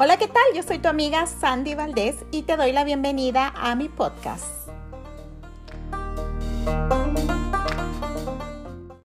Hola, ¿qué tal? Yo soy tu amiga Sandy Valdés y te doy la bienvenida a mi podcast.